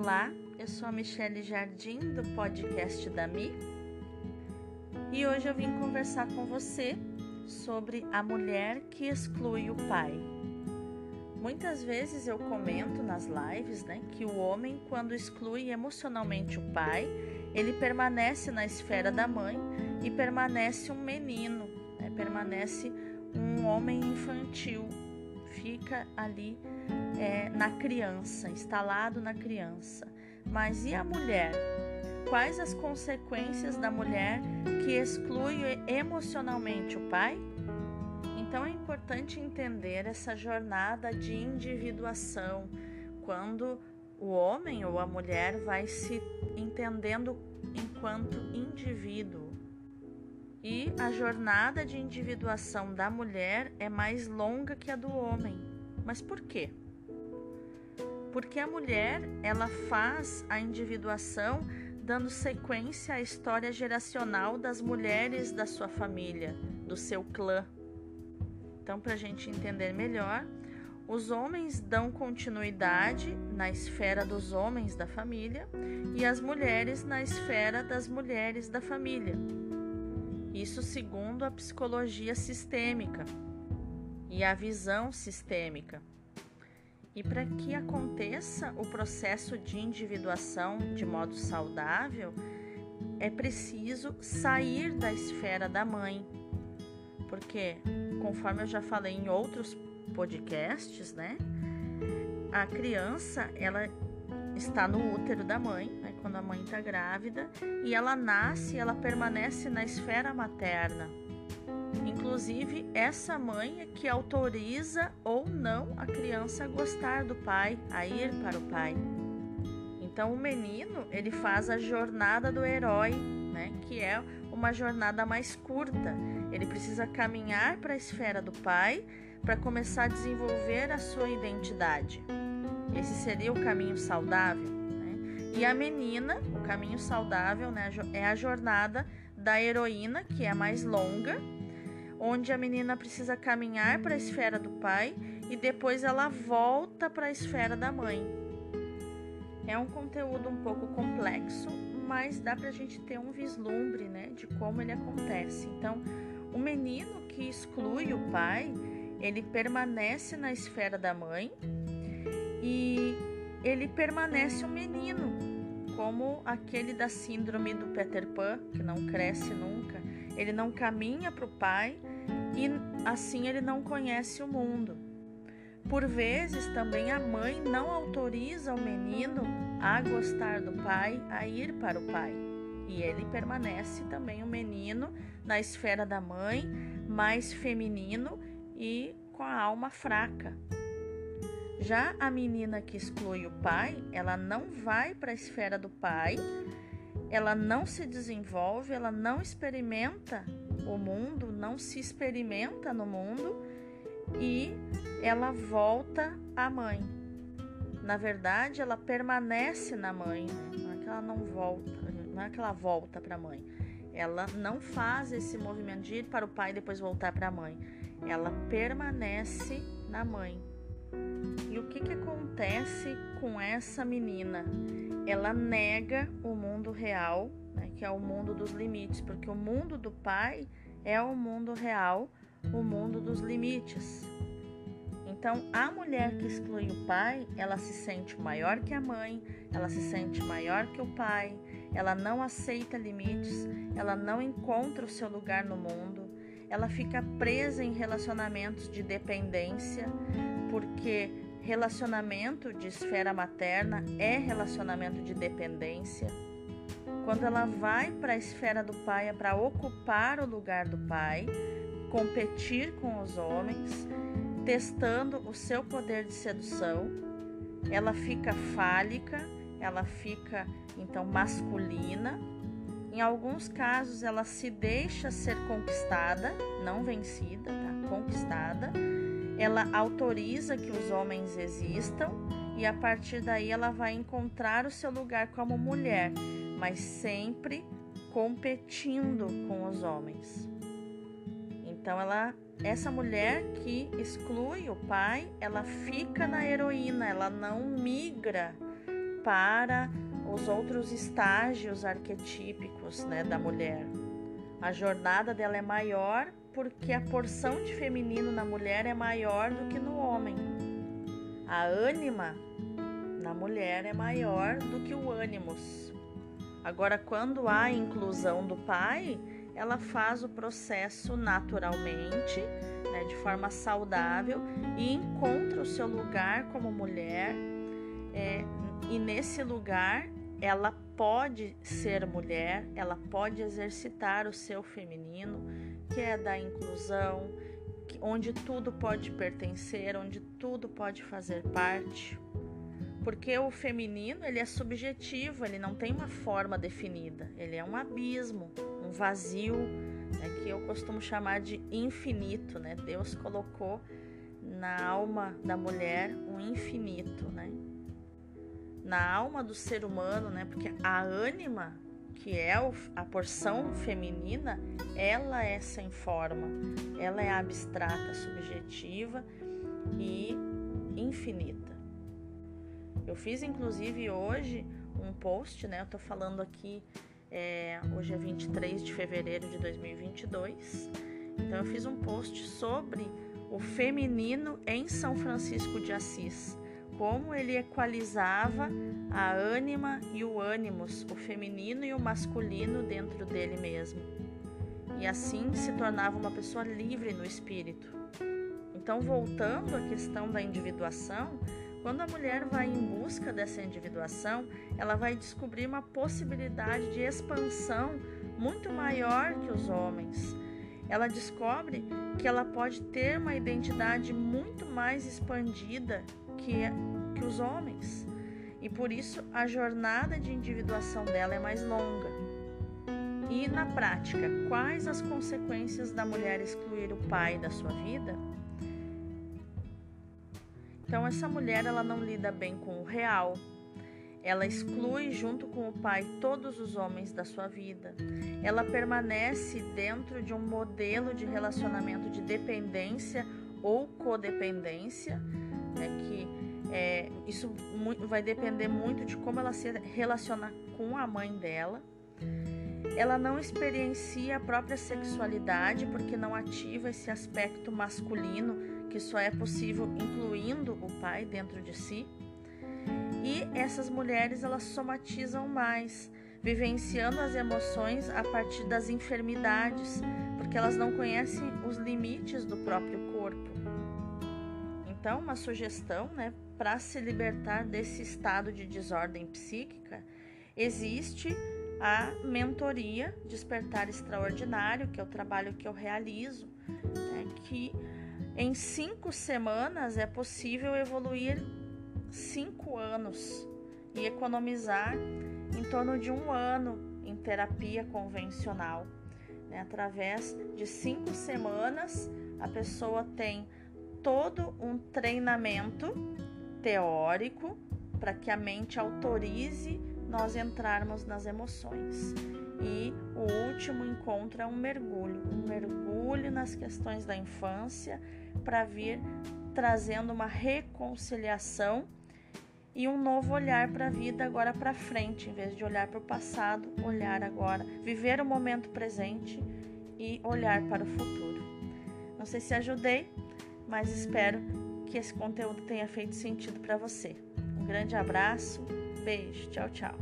Olá, eu sou a Michele Jardim do podcast da Mi e hoje eu vim conversar com você sobre a mulher que exclui o pai. Muitas vezes eu comento nas lives né, que o homem, quando exclui emocionalmente o pai, ele permanece na esfera da mãe e permanece um menino, né, permanece um homem infantil, fica ali é, na criança, instalado na criança. Mas e a mulher? Quais as consequências da mulher que exclui emocionalmente o pai? Então é importante entender essa jornada de individuação, quando o homem ou a mulher vai se entendendo enquanto indivíduo. E a jornada de individuação da mulher é mais longa que a do homem. Mas por quê? Porque a mulher, ela faz a individuação dando sequência à história geracional das mulheres da sua família, do seu clã. Então, para a gente entender melhor, os homens dão continuidade na esfera dos homens da família e as mulheres na esfera das mulheres da família. Isso segundo a psicologia sistêmica e a visão sistêmica. E para que aconteça o processo de individuação de modo saudável, é preciso sair da esfera da mãe. Porque, conforme eu já falei em outros podcasts, né? A criança, ela está no útero da mãe, né, quando a mãe está grávida, e ela nasce, ela permanece na esfera materna. Inclusive, essa mãe é que autoriza ou não a criança a gostar do pai, a ir para o pai. Então, o menino ele faz a jornada do herói, né? Que é uma jornada mais curta. Ele precisa caminhar para a esfera do pai para começar a desenvolver a sua identidade. Esse seria o caminho saudável. Né? E a menina, o caminho saudável, né, é a jornada da heroína, que é mais longa, onde a menina precisa caminhar para a esfera do pai e depois ela volta para a esfera da mãe. É um conteúdo um pouco complexo, mas dá para a gente ter um vislumbre né, de como ele acontece. Então, o menino que exclui o pai, ele permanece na esfera da mãe e ele permanece um menino, como aquele da síndrome do Peter Pan, que não cresce nunca. Ele não caminha para o pai e assim ele não conhece o mundo. Por vezes também a mãe não autoriza o menino a gostar do pai, a ir para o pai. E ele permanece também o menino na esfera da mãe, mais feminino e com a alma fraca. Já a menina que exclui o pai, ela não vai para a esfera do pai, ela não se desenvolve, ela não experimenta o mundo, não se experimenta no mundo e ela volta à mãe. Na verdade, ela permanece na mãe, não é que ela não volta, não é que ela volta para a mãe. Ela não faz esse movimento de ir para o pai e depois voltar para a mãe. Ela permanece na mãe. E o que, que acontece com essa menina? Ela nega o mundo real, né, que é o mundo dos limites, porque o mundo do pai é o mundo real, o mundo dos limites. Então, a mulher que exclui o pai, ela se sente maior que a mãe, ela se sente maior que o pai, ela não aceita limites, ela não encontra o seu lugar no mundo, ela fica presa em relacionamentos de dependência, porque relacionamento de esfera materna é relacionamento de dependência. Quando ela vai para a esfera do pai é para ocupar o lugar do pai, competir com os homens, testando o seu poder de sedução. Ela fica fálica, ela fica então masculina. Em alguns casos ela se deixa ser conquistada, não vencida, tá? Conquistada ela autoriza que os homens existam e a partir daí ela vai encontrar o seu lugar como mulher, mas sempre competindo com os homens. Então ela essa mulher que exclui o pai, ela fica na heroína, ela não migra para os outros estágios arquetípicos né, da mulher. A jornada dela é maior porque a porção de feminino na mulher é maior do que no homem. A ânima na mulher é maior do que o ânimos. Agora, quando há inclusão do pai, ela faz o processo naturalmente, né, de forma saudável e encontra o seu lugar como mulher. É, e nesse lugar, ela pode ser mulher, ela pode exercitar o seu feminino, que é da inclusão, onde tudo pode pertencer, onde tudo pode fazer parte porque o feminino ele é subjetivo, ele não tem uma forma definida, ele é um abismo, um vazio, né, que eu costumo chamar de infinito, né? Deus colocou na alma da mulher um infinito, né? Na alma do ser humano, né? Porque a ânima, que é a porção feminina, ela é sem forma, ela é abstrata, subjetiva e infinita. Eu fiz inclusive hoje um post, né? Eu tô falando aqui, é, hoje é 23 de fevereiro de 2022. Então eu fiz um post sobre o feminino em São Francisco de Assis, como ele equalizava a ânima e o ânimos, o feminino e o masculino dentro dele mesmo. E assim se tornava uma pessoa livre no espírito. Então, voltando à questão da individuação, quando a mulher vai em busca dessa individuação, ela vai descobrir uma possibilidade de expansão muito maior que os homens. Ela descobre que ela pode ter uma identidade muito mais expandida que, que os homens. E por isso a jornada de individuação dela é mais longa. E na prática, quais as consequências da mulher excluir o pai da sua vida? Então essa mulher ela não lida bem com o real. Ela exclui junto com o pai todos os homens da sua vida. Ela permanece dentro de um modelo de relacionamento de dependência ou codependência, né, que é, isso vai depender muito de como ela se relaciona com a mãe dela. Ela não experiencia a própria sexualidade porque não ativa esse aspecto masculino que só é possível incluindo o pai dentro de si. E essas mulheres elas somatizam mais, vivenciando as emoções a partir das enfermidades, porque elas não conhecem os limites do próprio corpo. Então, uma sugestão, né, para se libertar desse estado de desordem psíquica, existe a mentoria Despertar Extraordinário, que é o trabalho que eu realizo, né, que em cinco semanas é possível evoluir cinco anos e economizar em torno de um ano em terapia convencional. Né? Através de cinco semanas, a pessoa tem todo um treinamento teórico para que a mente autorize nós entrarmos nas emoções. E o último encontro é um mergulho, um mergulho nas questões da infância para vir trazendo uma reconciliação e um novo olhar para a vida agora para frente, em vez de olhar para o passado, olhar agora, viver o momento presente e olhar para o futuro. Não sei se ajudei, mas espero que esse conteúdo tenha feito sentido para você. Um grande abraço, beijo, tchau, tchau.